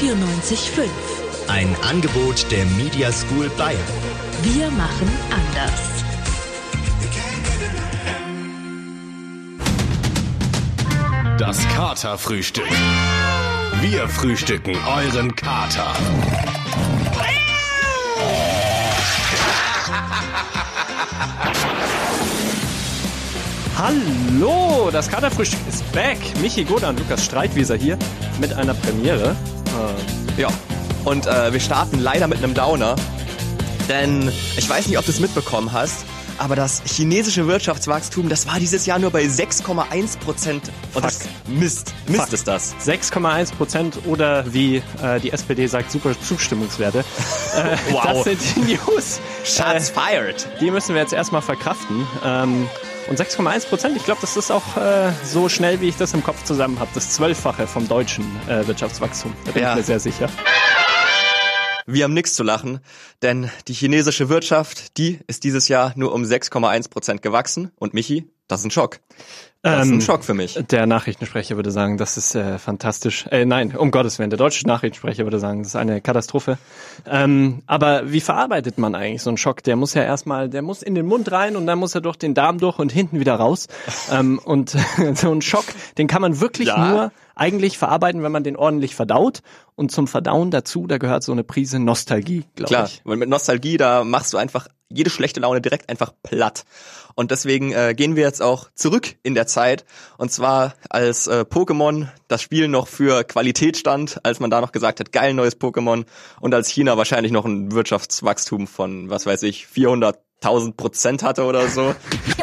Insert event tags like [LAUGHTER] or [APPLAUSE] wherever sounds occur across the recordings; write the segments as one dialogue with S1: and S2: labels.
S1: M945.
S2: Ein Angebot der Media School Bayern.
S1: Wir machen anders.
S3: Das Katerfrühstück. Wir frühstücken euren Kater.
S4: Hallo, das Katerfrühstück ist back. Michi Goda und Lukas Streitwieser hier mit einer Premiere.
S5: Ja, und äh, wir starten leider mit einem Downer. Denn ich weiß nicht, ob du es mitbekommen hast, aber das chinesische Wirtschaftswachstum, das war dieses Jahr nur bei 6,1 Prozent. Und das Mist. Mist
S4: Fuck.
S5: ist das.
S4: 6,1 Prozent oder wie äh, die SPD sagt, super Zustimmungswerte. [LAUGHS] Äh,
S5: Wow.
S4: Das sind die News.
S5: Shots
S4: Äh,
S5: fired.
S4: die müssen wir jetzt erstmal verkraften. Ähm, und 6,1 Prozent, ich glaube, das ist auch äh, so schnell, wie ich das im Kopf zusammen habe. Das Zwölffache vom deutschen äh, Wirtschaftswachstum. Da bin
S5: Ja.
S4: ich mir sehr sicher.
S5: Wir haben nichts zu lachen, denn die chinesische Wirtschaft, die ist dieses Jahr nur um 6,1 Prozent gewachsen. Und Michi, das ist ein Schock. Das ist
S4: Ähm,
S5: ein Schock für mich.
S4: Der Nachrichtensprecher würde sagen, das ist äh, fantastisch. Äh, nein, um Gottes Willen, der deutsche Nachrichtensprecher würde sagen, das ist eine Katastrophe. Ähm, aber wie verarbeitet man eigentlich so einen Schock? Der muss ja erstmal, der muss in den Mund rein und dann muss er durch den Darm durch und hinten wieder raus. ähm, und [LAUGHS] so einen Schock, den kann man wirklich
S5: Ja.
S4: nur eigentlich verarbeiten, wenn man den ordentlich verdaut. Und zum Verdauen dazu, da gehört so eine Prise Nostalgie, glaube
S5: Klar,
S4: ich.
S5: weil mit Nostalgie, da machst du einfach jede schlechte Laune direkt einfach platt. Und deswegen äh, gehen wir jetzt auch zurück in der Zeit. Und zwar als äh, Pokémon das Spiel noch für Qualität stand, als man da noch gesagt hat, geil neues Pokémon. Und als China wahrscheinlich noch ein Wirtschaftswachstum von, was weiß ich, 400.000 Prozent hatte oder so. [LAUGHS]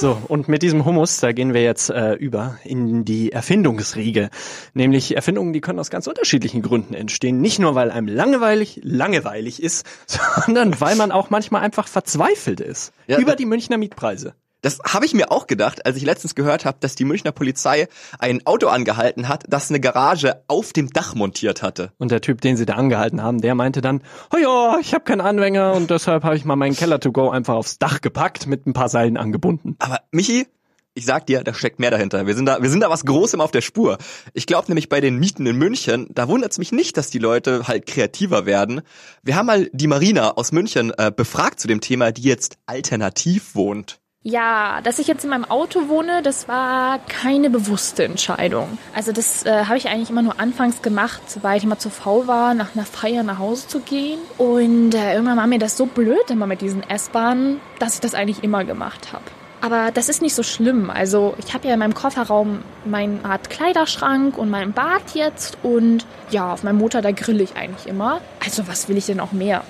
S4: So, und mit diesem Hummus, da gehen wir jetzt äh, über in die Erfindungsriege. Nämlich Erfindungen, die können aus ganz unterschiedlichen Gründen entstehen. Nicht nur, weil einem langweilig, langweilig ist, [LAUGHS] sondern weil man auch manchmal einfach verzweifelt ist.
S5: Ja,
S4: über die Münchner Mietpreise.
S5: Das habe ich mir auch gedacht, als ich letztens gehört habe, dass die Münchner Polizei ein Auto angehalten hat, das eine Garage auf dem Dach montiert hatte.
S4: Und der Typ, den sie da angehalten haben, der meinte dann, oh ja, ich habe keinen Anhänger und deshalb habe ich mal meinen Keller to go einfach aufs Dach gepackt, mit ein paar Seilen angebunden.
S5: Aber Michi, ich sag dir, da steckt mehr dahinter. Wir sind da, wir sind da was Großem auf der Spur. Ich glaube nämlich bei den Mieten in München, da wundert es mich nicht, dass die Leute halt kreativer werden. Wir haben mal die Marina aus München äh, befragt zu dem Thema, die jetzt alternativ wohnt.
S6: Ja, dass ich jetzt in meinem Auto wohne, das war keine bewusste Entscheidung. Also das äh, habe ich eigentlich immer nur anfangs gemacht, weil ich immer zu faul war, nach einer Feier nach Hause zu gehen. Und äh, irgendwann war mir das so blöd immer mit diesen S-Bahnen, dass ich das eigentlich immer gemacht habe. Aber das ist nicht so schlimm. Also ich habe ja in meinem Kofferraum meine Art Kleiderschrank und mein Bad jetzt. Und ja, auf meinem Motor, da grill ich eigentlich immer. Also was will ich denn auch mehr?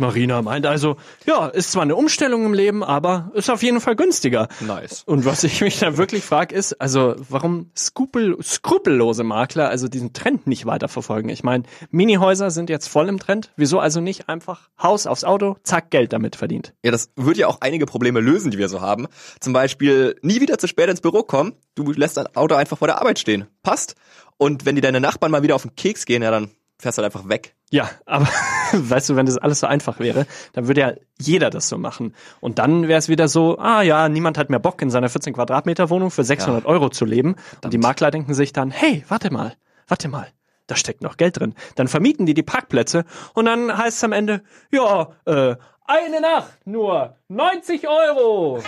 S4: Marina meint also, ja, ist zwar eine Umstellung im Leben, aber ist auf jeden Fall günstiger.
S5: Nice.
S4: Und was ich mich da wirklich frage, ist, also warum skrupel, skrupellose Makler also diesen Trend nicht weiterverfolgen? Ich meine, Minihäuser sind jetzt voll im Trend. Wieso also nicht einfach Haus aufs Auto, zack, Geld damit verdient?
S5: Ja, das würde ja auch einige Probleme lösen, die wir so haben. Zum Beispiel nie wieder zu spät ins Büro kommen. Du lässt dein Auto einfach vor der Arbeit stehen. Passt. Und wenn die deine Nachbarn mal wieder auf den Keks gehen, ja, dann fährst du halt einfach weg.
S4: Ja, aber [LAUGHS] weißt du, wenn das alles so einfach wäre, dann würde ja jeder das so machen. Und dann wäre es wieder so, ah ja, niemand hat mehr Bock, in seiner 14 Quadratmeter Wohnung für 600 Euro zu leben. Und die Makler denken sich dann, hey, warte mal, warte mal. Da steckt noch Geld drin. Dann vermieten die die Parkplätze und dann heißt es am Ende, ja, äh, eine Nacht nur 90 Euro.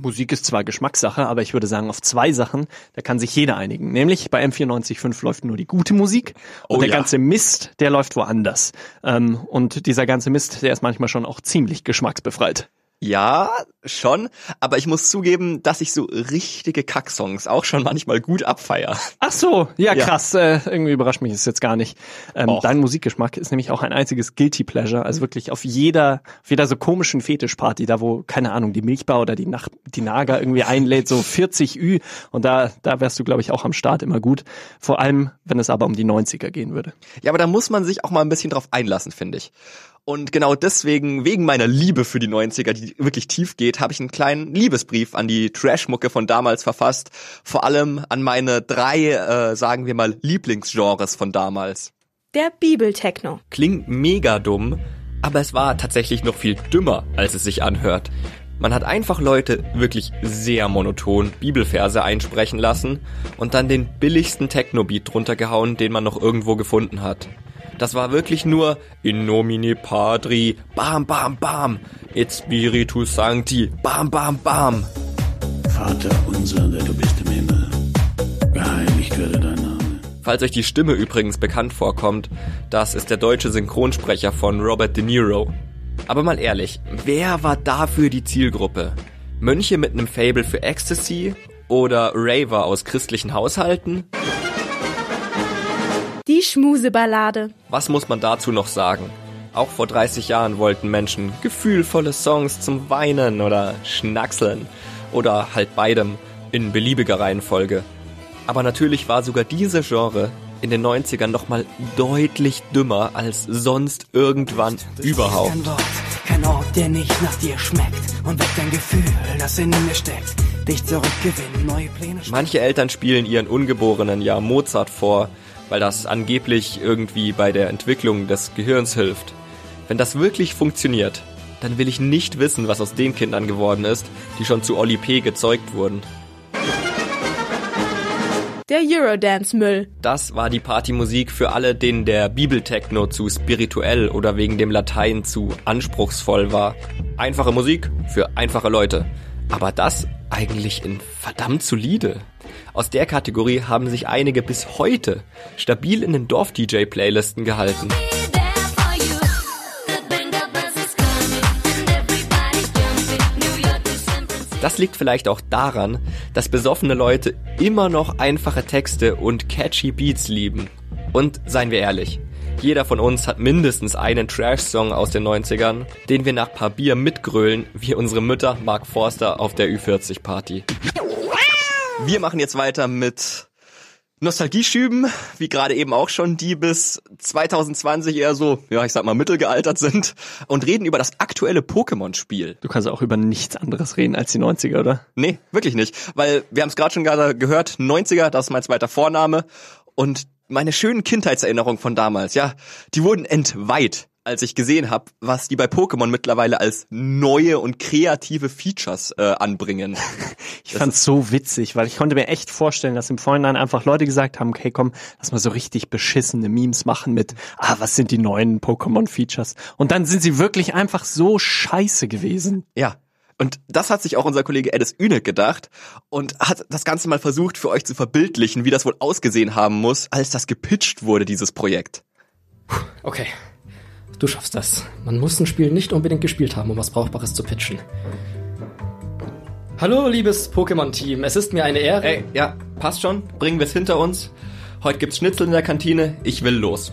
S4: Musik ist zwar Geschmackssache, aber ich würde sagen, auf zwei Sachen, da kann sich jeder einigen. Nämlich bei M945 läuft nur die gute Musik und
S5: Oh
S4: der
S5: ja.
S4: ganze Mist, der läuft woanders. Ähm, und dieser ganze Mist, der ist manchmal schon auch ziemlich geschmacksbefreit.
S5: Ja, schon. Aber ich muss zugeben, dass ich so richtige Kacksongs auch schon manchmal gut abfeier.
S4: Ach so, ja,
S5: Ja.
S4: krass. Äh, irgendwie überrascht mich das jetzt gar nicht. Ähm,
S5: Och.
S4: dein Musikgeschmack ist nämlich auch ein einziges Guilty Pleasure. Also wirklich auf jeder, auf jeder so komischen Fetischparty, da wo, keine Ahnung, die Milchbar oder die, Nach die Nager irgendwie einlädt, so 40 Ü. Und da, da wärst du, glaube ich, auch am Start immer gut. Vor allem, wenn es aber um die 90er gehen würde.
S5: Ja, aber da muss man sich auch mal ein bisschen drauf einlassen, finde ich. Und genau deswegen, wegen meiner Liebe für die 90er, die wirklich tief geht, habe ich einen kleinen Liebesbrief an die Trash-Mucke von damals verfasst. Vor allem an meine drei, äh, sagen wir mal, Lieblingsgenres von damals.
S7: Der Bibeltechno.
S5: Klingt mega dumm, aber es war tatsächlich noch viel dümmer, als es sich anhört. Man hat einfach Leute wirklich sehr monoton Bibelverse einsprechen lassen und dann den billigsten Techno-Beat drunter gehauen, den man noch irgendwo gefunden hat. Das war wirklich nur in nomine padri, bam bam bam, et spiritus sancti, bam bam bam.
S8: Vater unser, der du bist im Himmel, geheiligt werde dein Name.
S5: Falls euch die Stimme übrigens bekannt vorkommt, das ist der deutsche Synchronsprecher von Robert De Niro. Aber mal ehrlich, wer war dafür die Zielgruppe? Mönche mit einem Fable für Ecstasy oder Raver aus christlichen Haushalten?
S7: Schmuseballade.
S5: Was muss man dazu noch sagen? Auch vor 30 Jahren wollten Menschen gefühlvolle Songs zum Weinen oder Schnackseln oder halt beidem in beliebiger Reihenfolge. Aber natürlich war sogar diese Genre in den 90ern nochmal deutlich dümmer als sonst irgendwann überhaupt.
S9: Kein Wort, kein Ort, der nicht nach dir schmeckt und weckt ein Gefühl, das in mir steckt. Dich zurückgewinnen, neue Pläne.
S5: Manche Eltern spielen ihren Ungeborenen ja Mozart vor, weil das angeblich irgendwie bei der Entwicklung des Gehirns hilft. Wenn das wirklich funktioniert, dann will ich nicht wissen, was aus den Kindern geworden ist, die schon zu Oli P. gezeugt wurden.
S7: Der Eurodance-Müll.
S5: Das war die Partymusik für alle, denen der Bibeltechno zu spirituell oder wegen dem Latein zu anspruchsvoll war. Einfache Musik für einfache Leute. Aber das eigentlich in verdammt solide. Aus der Kategorie haben sich einige bis heute stabil in den Dorf-DJ-Playlisten gehalten. Das liegt vielleicht auch daran, dass besoffene Leute immer noch einfache Texte und catchy Beats lieben. Und seien wir ehrlich, jeder von uns hat mindestens einen Trash-Song aus den 90ern, den wir nach paar Bier mitgrölen, wie unsere Mütter Mark Forster auf der Ü40-Party. Wir machen jetzt weiter mit Nostalgieschüben, wie gerade eben auch schon, die bis 2020 eher so, ja, ich sag mal, mittelgealtert sind und reden über das aktuelle Pokémon-Spiel.
S4: Du kannst auch über nichts anderes reden als die 90er, oder?
S5: Nee, wirklich nicht, weil wir haben es gerade schon gerade gehört, 90er, das ist mein zweiter Vorname und meine schönen Kindheitserinnerungen von damals, ja, die wurden entweiht als ich gesehen habe, was die bei Pokémon mittlerweile als neue und kreative Features äh, anbringen. [LAUGHS]
S4: Ich fand's so witzig, weil ich konnte mir echt vorstellen, dass im Vorhinein einfach Leute gesagt haben, okay, komm, lass mal so richtig beschissene Memes machen mit, ah, was sind die neuen Pokémon-Features? Und dann sind sie wirklich einfach so scheiße gewesen.
S5: Ja. Und das hat sich auch unser Kollege Edis Ünek gedacht und hat das Ganze mal versucht für euch zu verbildlichen, wie das wohl ausgesehen haben muss, als das gepitcht wurde, dieses Projekt.
S10: Okay, Du schaffst das. Man muss ein Spiel nicht unbedingt gespielt haben, um was Brauchbares zu pitchen. Hallo, liebes Pokémon-Team. Es ist mir eine Ehre.
S5: Ey, ja, passt schon. Bringen wir es hinter uns. Heute gibt's Schnitzel in der Kantine. Ich will los.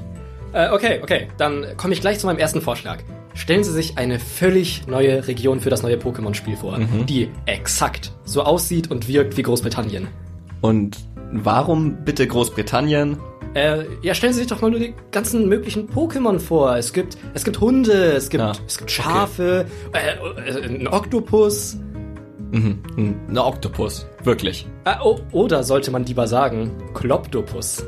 S10: Äh, okay, okay. Dann komme ich gleich zu meinem ersten Vorschlag. Stellen Sie sich eine völlig neue Region für das neue Pokémon-Spiel vor, mhm. die exakt so aussieht und wirkt wie Großbritannien.
S5: Und warum bitte Großbritannien?
S10: Äh, ja, stellen Sie sich doch mal nur die ganzen möglichen Pokémon vor. Es gibt, es gibt Hunde, es gibt, ja, es gibt Schafe, okay. äh, äh, ein Oktopus.
S5: Mhm, ein Oktopus, wirklich.
S10: Äh, oh, oder sollte man lieber sagen, Kloptopus.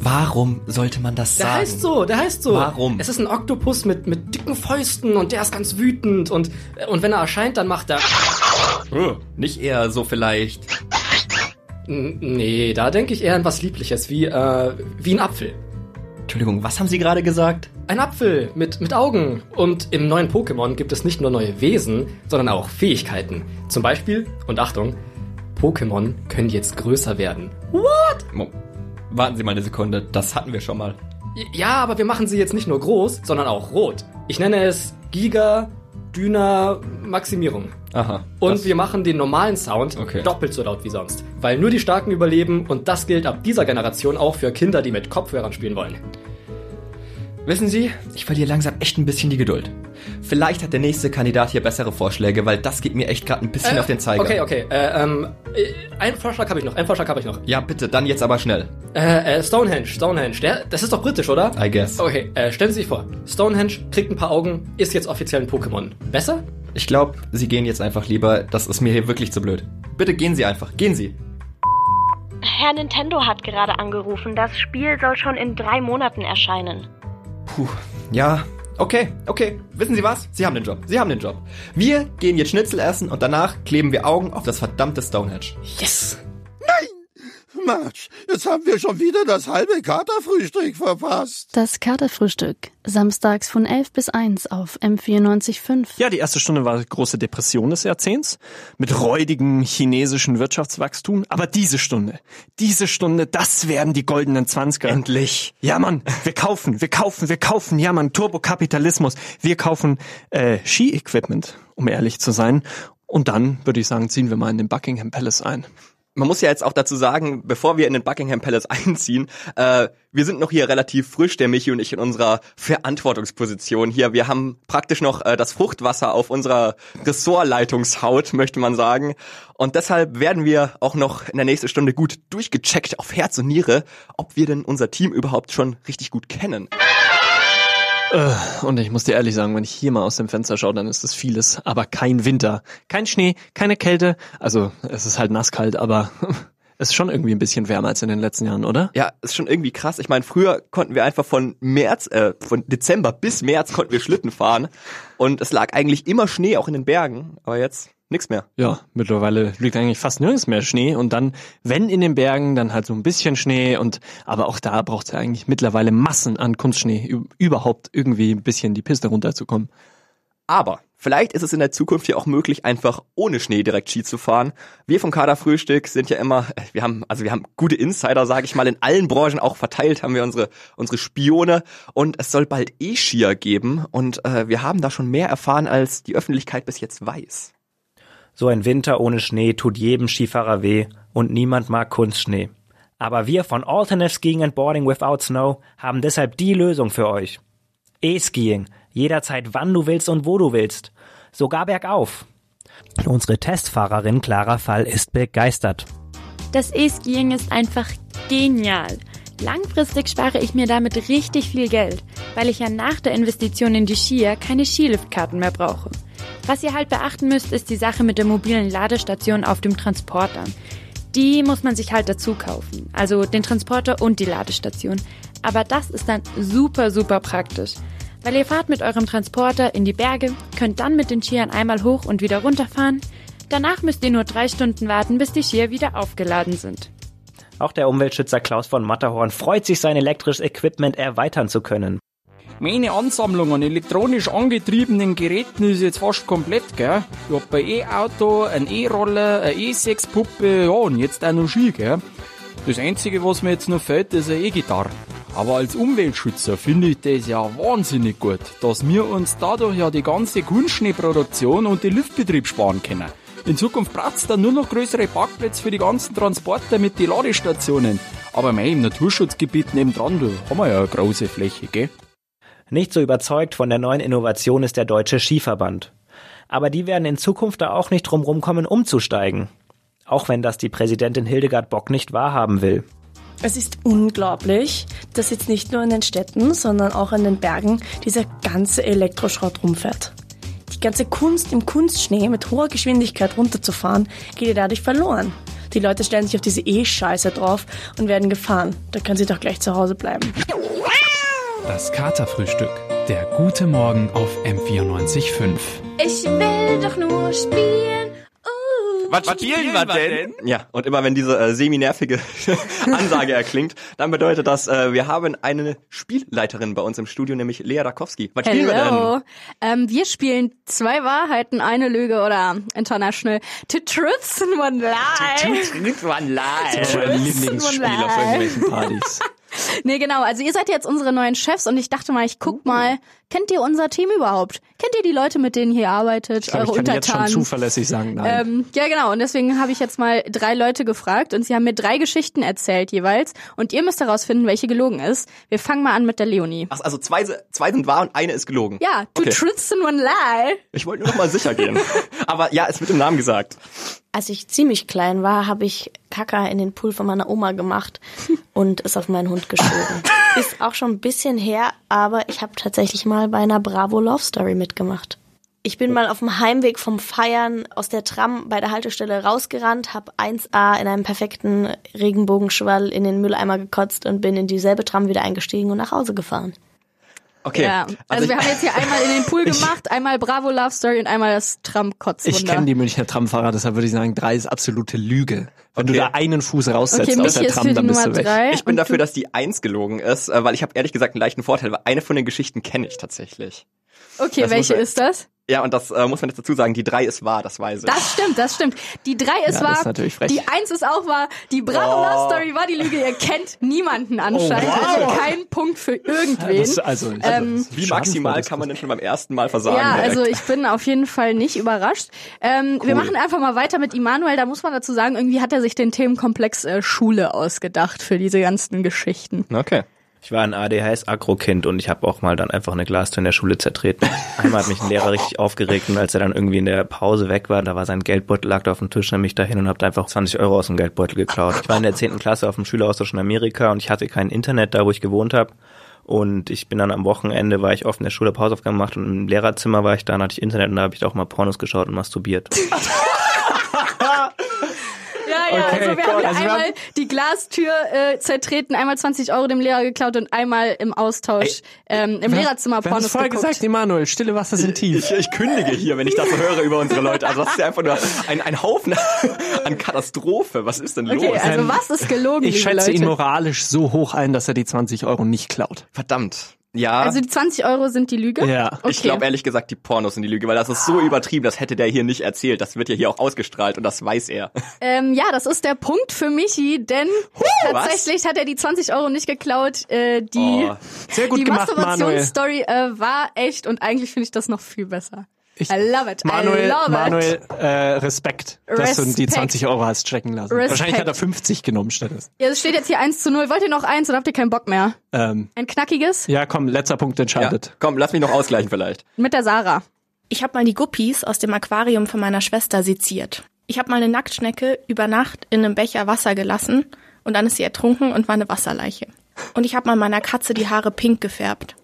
S5: Warum sollte man das
S10: der
S5: sagen?
S10: Der heißt so, der heißt so.
S5: Warum?
S10: Es ist ein Oktopus mit, mit dicken Fäusten und der ist ganz wütend und, und wenn er erscheint, dann macht er...
S5: Oh, nicht eher so vielleicht
S10: Nee, da denke ich eher an was Liebliches, wie, äh, wie ein Apfel.
S5: Entschuldigung, was haben Sie gerade gesagt?
S10: Ein Apfel mit, mit Augen. Und im neuen Pokémon gibt es nicht nur neue Wesen, sondern auch Fähigkeiten. Zum Beispiel, und Achtung, Pokémon können jetzt größer werden.
S5: What? Warten Sie mal eine Sekunde, das hatten wir schon mal.
S10: Ja, aber wir machen sie jetzt nicht nur groß, sondern auch rot. Ich nenne es Giga Dyna Maximierung.
S5: Aha.
S10: Und wir machen den normalen Sound
S5: okay.
S10: doppelt so laut wie sonst. Weil nur die Starken überleben und das gilt ab dieser Generation auch für Kinder, die mit Kopfhörern spielen wollen.
S5: Wissen Sie, ich verliere langsam echt ein bisschen die Geduld. Vielleicht hat der nächste Kandidat hier bessere Vorschläge, weil das geht mir echt gerade ein bisschen
S10: äh,
S5: auf den Zeiger.
S10: Okay, okay. Äh, ähm, äh, einen Vorschlag habe ich noch. Einen Vorschlag habe ich noch.
S5: Ja, bitte, dann jetzt aber schnell.
S10: Äh, äh, Stonehenge, Stonehenge. Der, das ist doch britisch, oder?
S5: I guess.
S10: Okay, äh, stellen Sie sich vor. Stonehenge kriegt ein paar Augen, ist jetzt offiziell ein Pokémon. Besser?
S5: Ich glaube, Sie gehen jetzt einfach lieber. Das ist mir hier wirklich zu blöd. Bitte gehen Sie einfach. Gehen Sie.
S11: Herr Nintendo hat gerade angerufen. Das Spiel soll schon in drei Monaten erscheinen.
S5: Puh, ja, Okay, okay. Wissen Sie was? Sie haben den Job. Sie haben den Job. Wir gehen jetzt Schnitzel essen und danach kleben wir Augen auf das verdammte Stonehenge.
S10: Yes!
S8: Marsch, jetzt haben wir schon wieder das halbe Katerfrühstück verpasst.
S12: Das Katerfrühstück. Samstags von 11 bis 1 auf M94.5.
S4: Ja, die erste Stunde war große Depression des Jahrzehnts mit räudigem chinesischen Wirtschaftswachstum. Aber diese Stunde, diese Stunde, das werden die goldenen Zwanziger.
S5: Endlich.
S4: Ja, Mann, wir kaufen, wir kaufen, wir kaufen. Ja, Mann, Turbokapitalismus. Wir kaufen äh, Ski-Equipment, um ehrlich zu sein. Und dann, würde ich sagen, ziehen wir mal in den Buckingham Palace ein
S5: man muss ja jetzt auch dazu sagen, bevor wir in den Buckingham Palace [LAUGHS] einziehen, äh, wir sind noch hier relativ frisch, der Michi und ich in unserer Verantwortungsposition hier. Wir haben praktisch noch äh, das Fruchtwasser auf unserer Ressortleitungshaut, möchte man sagen. Und deshalb werden wir auch noch in der nächsten Stunde gut durchgecheckt auf Herz und Niere, ob wir denn unser Team überhaupt schon richtig gut kennen.
S4: Äh, und ich muss dir ehrlich sagen, wenn ich hier mal aus dem Fenster schaue, dann ist das vieles, aber kein Winter. Kein Schnee, keine Kälte. Also es ist halt nasskalt, aber [LAUGHS] es ist schon irgendwie ein bisschen wärmer als in den letzten Jahren, oder?
S5: Ja, ist schon irgendwie krass. Ich meine, früher konnten wir einfach von März, äh, von Dezember bis März konnten wir Schlitten fahren. Und es lag eigentlich immer Schnee, auch in den Bergen. Aber jetzt Nix mehr.
S4: Ja, mittlerweile liegt eigentlich fast nirgends mehr Schnee und dann, wenn in den Bergen, dann halt so ein bisschen Schnee und aber auch da braucht es ja eigentlich mittlerweile Massen an Kunstschnee, überhaupt irgendwie ein bisschen die Piste runterzukommen.
S5: Aber vielleicht ist es in der Zukunft ja auch möglich, einfach ohne Schnee direkt Ski zu fahren. Wir vom Kader Frühstück sind ja immer, äh, wir haben, also wir haben gute Insider, sage ich mal, in allen Branchen auch verteilt, haben wir unsere, unsere Spione und es soll bald E-Skier geben und äh, wir haben da schon mehr erfahren, als die Öffentlichkeit bis jetzt weiß.
S13: So ein Winter ohne Schnee tut jedem Skifahrer weh und niemand mag Kunstschnee. Aber wir von Alternative Skiing and Boarding Without Snow haben deshalb die Lösung für euch. E-Skiing, jederzeit wann du willst und wo du willst, sogar bergauf. Unsere Testfahrerin Clara Fall ist begeistert.
S14: Das E-Skiing ist einfach genial. Langfristig spare ich mir damit richtig viel Geld, weil ich ja nach der Investition in die Skier keine Skiliftkarten mehr brauche. Was ihr halt beachten müsst, ist die Sache mit der mobilen Ladestation auf dem Transporter. Die muss man sich halt dazu kaufen, also den Transporter und die Ladestation. Aber das ist dann super, super praktisch. Weil ihr fahrt mit eurem Transporter in die Berge, könnt dann mit den Skiern einmal hoch und wieder runterfahren. Danach müsst ihr nur drei Stunden warten, bis die Skier wieder aufgeladen sind.
S13: Auch der Umweltschützer Klaus von Matterhorn freut sich, sein elektrisches Equipment erweitern zu können.
S15: Meine Ansammlung an elektronisch angetriebenen Geräten ist jetzt fast komplett, gell? Ich hab ein E-Auto, ein E-Roller, eine E6-Puppe, ja, und jetzt auch noch Ski, gell? Das Einzige, was mir jetzt noch fehlt, ist eine E-Gitarre. Aber als Umweltschützer finde ich das ja wahnsinnig gut, dass wir uns dadurch ja die ganze Kunstschneeproduktion und den Liftbetrieb sparen können. In Zukunft braucht es dann nur noch größere Parkplätze für die ganzen Transporter mit den Ladestationen. Aber mei, im Naturschutzgebiet nebendran, da haben wir ja eine große Fläche, gell?
S13: Nicht so überzeugt von der neuen Innovation ist der Deutsche Skiverband. Aber die werden in Zukunft da auch nicht drum rumkommen, umzusteigen. Auch wenn das die Präsidentin Hildegard Bock nicht wahrhaben will.
S16: Es ist unglaublich, dass jetzt nicht nur in den Städten, sondern auch in den Bergen dieser ganze Elektroschrott rumfährt. Die ganze Kunst im Kunstschnee mit hoher Geschwindigkeit runterzufahren, geht ja dadurch verloren. Die Leute stellen sich auf diese E-Scheiße drauf und werden gefahren. Da können sie doch gleich zu Hause bleiben.
S17: Das Katerfrühstück. Der gute Morgen auf M94.5.
S7: Ich will doch nur spielen. Uh,
S5: was, was spielen wir denn? Ja, und immer wenn diese äh, semi-nervige [LAUGHS] Ansage erklingt, dann bedeutet das, äh, wir haben eine Spielleiterin bei uns im Studio, nämlich Lea Rakowski. Was spielen
S18: Hello.
S5: wir denn?
S18: Ähm, wir spielen zwei Wahrheiten, eine Lüge oder International Two Truths and One Lie.
S5: Two Truths, One Lie.
S4: Das ist mein Lieblingsspiel auf irgendwelchen Partys. [LAUGHS]
S18: Nee, genau. Also ihr seid jetzt unsere neuen Chefs und ich dachte mal, ich guck mal, kennt ihr unser Team überhaupt? Kennt ihr die Leute, mit denen ihr arbeitet,
S4: ich glaub,
S18: eure
S4: ich kann
S18: Untertanen?
S4: jetzt schon zuverlässig sagen, nein.
S18: Ähm, ja, genau. Und deswegen habe ich jetzt mal drei Leute gefragt und sie haben mir drei Geschichten erzählt jeweils und ihr müsst herausfinden, welche gelogen ist. Wir fangen mal an mit der Leonie.
S5: Ach, also zwei, zwei sind wahr und eine ist gelogen.
S18: Ja, two
S5: Okay.
S18: truths and one lie.
S5: Ich wollte nur noch mal sicher gehen. [LAUGHS] Aber ja, es wird im Namen gesagt.
S19: Als ich ziemlich klein war, habe ich Kaka in den Pool von meiner Oma gemacht und es auf meinen Hund geschoben. [LAUGHS] Ist auch schon ein bisschen her, aber ich habe tatsächlich mal bei einer Bravo Love Story mitgemacht. Ich bin mal auf dem Heimweg vom Feiern aus der Tram bei der Haltestelle rausgerannt, habe 1A in einem perfekten Regenbogenschwall in den Mülleimer gekotzt und bin in dieselbe Tram wieder eingestiegen und nach Hause gefahren.
S5: Okay.
S18: Ja. Also,
S5: ich-
S18: wir haben jetzt hier einmal in den Pool [LAUGHS] gemacht, einmal Bravo Love Story und einmal das Tram-Kotzwunder.
S4: Ich kenne die Münchner Tramfahrer, deshalb würde ich sagen, drei ist absolute Lüge. Wenn du
S5: Okay.
S4: da einen Fuß raussetzt
S18: Okay,
S4: aus der Tram, dann bist
S18: Nummer
S4: du weg.
S5: Ich bin
S18: und
S5: dafür,
S18: du?
S5: dass die Eins gelogen ist, äh, weil ich habe ehrlich gesagt einen leichten Vorteil, weil eine von den Geschichten kenne ich tatsächlich.
S18: Okay,
S5: Das
S18: welche ist das?
S5: Ja, und das äh, muss man jetzt dazu sagen, die drei ist wahr, das weiß ich.
S18: Das stimmt, das stimmt. Die drei ist
S4: Ja, das
S18: wahr,
S4: ist natürlich frech.
S18: die eins ist auch wahr, die Bravo
S5: Oh.
S18: Love Story war die Lüge. Ihr kennt niemanden anscheinend.
S4: Oh, wow.
S18: Also kein Punkt für irgendwen.
S4: Das, also,
S18: Ähm,
S5: Wie maximal kann man denn schon beim ersten Mal versagen?
S18: Ja,
S5: direkt?
S18: also ich bin auf jeden Fall nicht überrascht. Ähm, Wir machen einfach mal weiter mit Immanuel. Da muss man dazu sagen, irgendwie hat er sich den Themenkomplex äh, Schule ausgedacht für diese ganzen Geschichten.
S5: Okay.
S13: Ich war ein ADHS-Agro-Kind und ich habe auch mal dann einfach eine Glastür in der Schule zertreten. Einmal hat mich ein Lehrer richtig aufgeregt und als er dann irgendwie in der Pause weg war, da war sein Geldbeutel, lag da auf dem Tisch, nahm mich dahin und hab da einfach 20 Euro aus dem Geldbeutel geklaut. Ich war in der 10. Klasse auf dem Schüleraustausch in Amerika und ich hatte kein Internet da, wo ich gewohnt habe. Und ich bin dann am Wochenende, war ich oft in der Schule Pausaufgaben gemacht und im Lehrerzimmer war ich da, dann hatte ich Internet und da habe ich auch mal Pornos geschaut und masturbiert. [LAUGHS]
S18: Ja,
S4: Okay,
S18: also wir
S4: Gott,
S18: haben hier
S4: also
S18: einmal
S4: haben-
S18: die Glastür äh, zertreten, einmal 20 Euro dem Lehrer geklaut und einmal im Austausch ähm, im Lehrerzimmer
S4: Wir haben
S18: Pornos
S4: vorher
S18: geguckt.
S4: gesagt, Emanuel, stille Wasser sind tief.
S5: Ich, ich kündige hier, wenn ich das so höre über unsere Leute. Also das ist ja einfach nur ein, ein Haufen [LAUGHS] an Katastrophe. Was ist denn los?
S18: Okay, also was ist gelogen,
S4: Ich schätze
S18: Leute?
S4: ihn moralisch so hoch ein, dass er die 20 Euro nicht klaut.
S5: Verdammt. Ja.
S18: Also die 20 Euro sind die Lüge?
S4: Ja.
S18: Okay.
S5: Ich glaube ehrlich gesagt, die Pornos sind die Lüge, weil das ist so übertrieben, das hätte der hier nicht erzählt. Das wird ja hier auch ausgestrahlt und das weiß er. [LAUGHS]
S18: Ähm, ja, das ist der Punkt für Michi, denn tatsächlich hat er die 20 Euro nicht geklaut. Äh, die
S5: Oh.
S18: Die. Masturbationsstory äh, war echt und eigentlich finde ich das noch viel besser.
S4: Ich-
S18: I love it. I
S4: Manuel,
S18: love
S4: Manuel,
S18: it.
S4: äh, Respekt, dass du die
S18: Respekt.
S4: 20 Euro hast checken lassen.
S18: Respekt.
S4: Wahrscheinlich hat er 50 genommen stattdessen.
S18: Ja, es steht jetzt hier 1 zu 0. Wollt ihr noch eins oder habt ihr keinen Bock mehr?
S4: Ähm,
S18: Ein knackiges?
S4: ja, komm, letzter Punkt
S5: Ja,
S4: entscheidet.
S5: komm, lass mich noch ausgleichen vielleicht.
S18: Mit der Sarah.
S11: Ich habe mal die Guppies aus dem Aquarium von meiner Schwester seziert. Ich habe mal eine Nacktschnecke über Nacht in einem Becher Wasser gelassen und dann ist sie ertrunken und war eine Wasserleiche. Und ich habe mal meiner Katze die Haare pink gefärbt.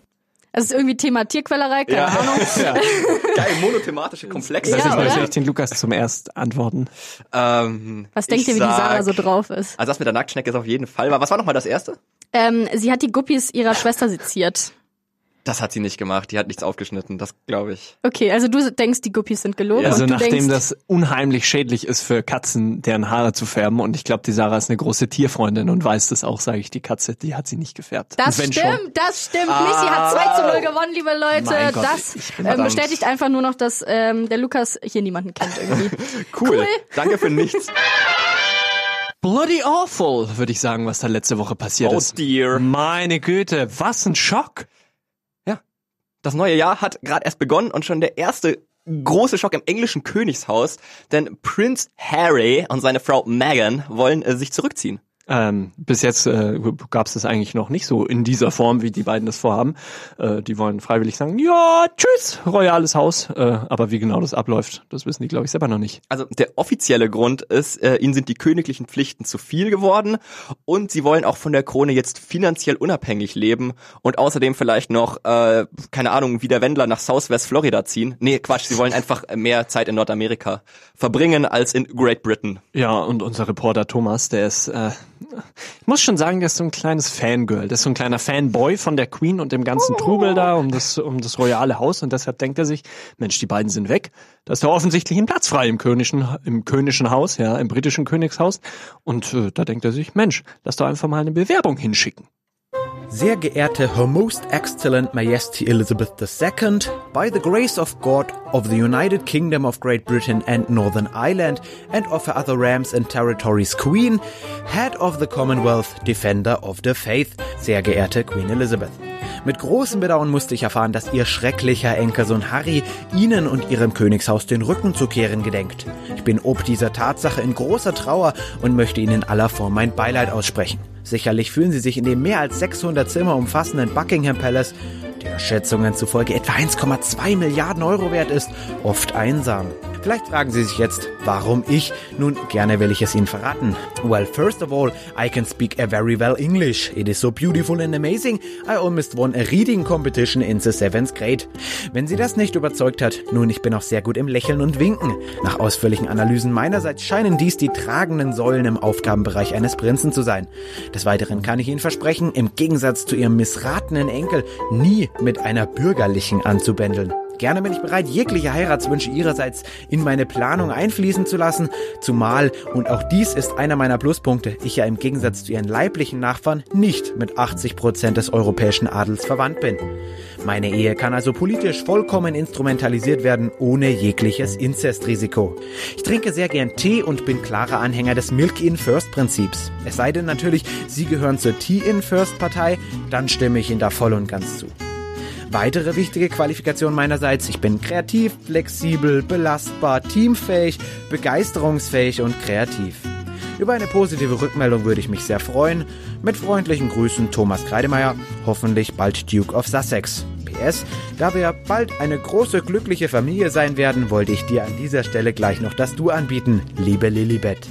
S18: Das ist irgendwie Thema Tierquälerei, keine Ahnung. [LAUGHS]
S4: Ja.
S5: Geil, monothematische Komplexe.
S4: Das
S18: Ja,
S4: ich den Lukas zum erst antworten.
S5: Ähm,
S18: Was denkt ihr, wie die
S5: sag-
S18: Sarah so drauf ist?
S5: Also das mit der Nacktschnecke ist auf jeden Fall. Was war nochmal das erste?
S18: Ähm, sie hat die Guppies ihrer Schwester seziert.
S5: Das hat sie nicht gemacht. Die hat nichts aufgeschnitten. Das glaube ich.
S18: Okay, also du denkst, die Guppies sind gelogen.
S4: Also
S18: und du
S4: nachdem
S18: denkst,
S4: das unheimlich schädlich ist für Katzen, deren Haare zu färben und ich glaube, die Sarah ist eine große Tierfreundin und weiß das auch, sage ich, die Katze, die hat sie nicht gefärbt.
S18: Das stimmt,
S4: schon-
S18: das stimmt.
S5: Ah.
S18: Michi hat 2 zu 0 gewonnen, liebe Leute.
S4: Mein Gott,
S18: das ähm,
S5: verdammt.
S18: bestätigt einfach nur noch, dass ähm, der Lukas hier niemanden kennt irgendwie. [LAUGHS]
S5: Cool. Danke für nichts. [LAUGHS]
S4: Bloody awful, würde ich sagen, was da letzte Woche passiert
S5: Oh
S4: ist.
S5: dear.
S4: Meine Güte, was ein Schock.
S5: Das neue Jahr hat gerade erst begonnen und schon der erste große Schock im englischen Königshaus, denn Prince Harry und seine Frau Meghan wollen äh, sich zurückziehen.
S4: Ähm, bis jetzt äh, gab es das eigentlich noch nicht so in dieser Form, wie die beiden das vorhaben. Äh, die wollen freiwillig sagen, ja, tschüss, royales Haus. Äh, aber wie genau das abläuft, das wissen die, glaube ich, selber noch nicht.
S5: Also der offizielle Grund ist, äh, ihnen sind die königlichen Pflichten zu viel geworden und sie wollen auch von der Krone jetzt finanziell unabhängig leben und außerdem vielleicht noch, äh, keine Ahnung, wie der Wendler nach Southwest Florida ziehen. Nee, Quatsch, sie wollen einfach mehr Zeit in Nordamerika verbringen als in Great Britain.
S4: Ja, und unser Reporter Thomas, der ist, äh, ich muss schon sagen, der ist so ein kleines Fangirl. Der ist so ein kleiner Fanboy von der Queen und dem ganzen Trubel da um das, um das royale Haus. Und deshalb denkt er sich, Mensch, die beiden sind weg. Da ist ja offensichtlich ein Platz frei im königlichen, im königlichen Haus, ja, im britischen Königshaus. Und äh, da denkt er sich, Mensch, lass doch einfach mal eine Bewerbung hinschicken.
S20: Sehr geehrte Her Most Excellent Majesty Elizabeth II, by the grace of God of the United Kingdom of Great Britain and Northern Ireland and of her other realms and territories Queen, Head of the Commonwealth, Defender of the Faith, sehr geehrte Queen Elizabeth. Mit großem Bedauern musste ich erfahren, dass ihr schrecklicher Enkelsohn Harry Ihnen und Ihrem Königshaus den Rücken zu kehren gedenkt. Ich bin ob dieser Tatsache in großer Trauer und möchte Ihnen in aller Form mein Beileid aussprechen. Sicherlich fühlen Sie sich in dem mehr als 600 Zimmer umfassenden Buckingham Palace, der Schätzungen zufolge etwa 1,2 Milliarden Euro wert ist, oft einsam. Vielleicht fragen Sie sich jetzt, warum ich? Nun, gerne will ich es Ihnen verraten. Well, first of all, I can speak a very well English. It is so beautiful and amazing. I almost won a reading competition in the seventh grade. Wenn Sie das nicht überzeugt hat, nun, ich bin auch sehr gut im Lächeln und Winken. Nach ausführlichen Analysen meinerseits scheinen dies die tragenden Säulen im Aufgabenbereich eines Prinzen zu sein. Des Weiteren kann ich Ihnen versprechen, im Gegensatz zu Ihrem missratenen Enkel, nie mit einer bürgerlichen anzubändeln. Gerne bin ich bereit, jegliche Heiratswünsche ihrerseits in meine Planung einfließen zu lassen, zumal, und auch dies ist einer meiner Pluspunkte, ich ja im Gegensatz zu ihren leiblichen Nachfahren nicht mit 80 Prozent des europäischen Adels verwandt bin. Meine Ehe kann also politisch vollkommen instrumentalisiert werden, ohne jegliches Inzestrisiko. Ich trinke sehr gern Tee und bin klarer Anhänger des Milk-in-First-Prinzips. Es sei denn natürlich, Sie gehören zur Tea-in-First-Partei, dann stimme ich Ihnen da voll und ganz zu. Weitere wichtige Qualifikation meinerseits, ich bin kreativ, flexibel, belastbar, teamfähig, begeisterungsfähig und kreativ. Über eine positive Rückmeldung würde ich mich sehr freuen. Mit freundlichen Grüßen Thomas Kreidemeier, hoffentlich bald Duke of Sussex. PS, da wir bald eine große glückliche Familie sein werden, wollte ich dir an dieser Stelle gleich noch das Du anbieten, liebe Lilibet.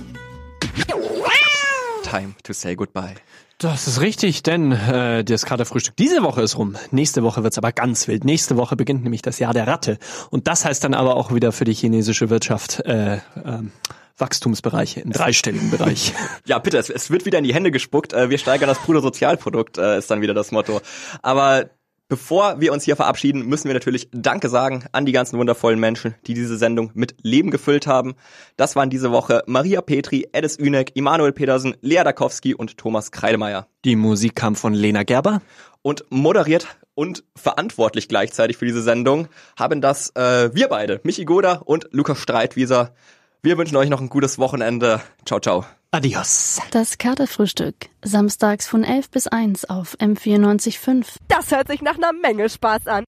S5: Time to say goodbye.
S4: Das ist richtig, denn äh, das Katerfrühstück diese Woche ist rum. Nächste Woche wird's aber ganz wild. Nächste Woche beginnt nämlich das Jahr der Ratte. Und das heißt dann aber auch wieder für die chinesische Wirtschaft äh, ähm, Wachstumsbereiche im dreistelligen Bereich. [LAUGHS]
S5: Ja, bitte, es, es wird wieder in die Hände gespuckt. Äh, wir steigern das Bruttosozialprodukt, äh, ist dann wieder das Motto. Aber Bevor wir uns hier verabschieden, müssen wir natürlich Danke sagen an die ganzen wundervollen Menschen, die diese Sendung mit Leben gefüllt haben. Das waren diese Woche Maria Petri, Edis Ünek, Immanuel Petersen, Lea Dakowski und Thomas Kreidemeier.
S4: Die Musik kam von Lena Gerber.
S5: Und moderiert und verantwortlich gleichzeitig für diese Sendung haben das äh, wir beide, Michi Goda und Lukas Streitwieser. Wir wünschen euch noch ein gutes Wochenende. Ciao, ciao.
S4: Adios.
S12: Das Katerfrühstück. Samstags von 11 bis 1 auf M94.5.
S21: Das hört sich nach einer Menge Spaß an.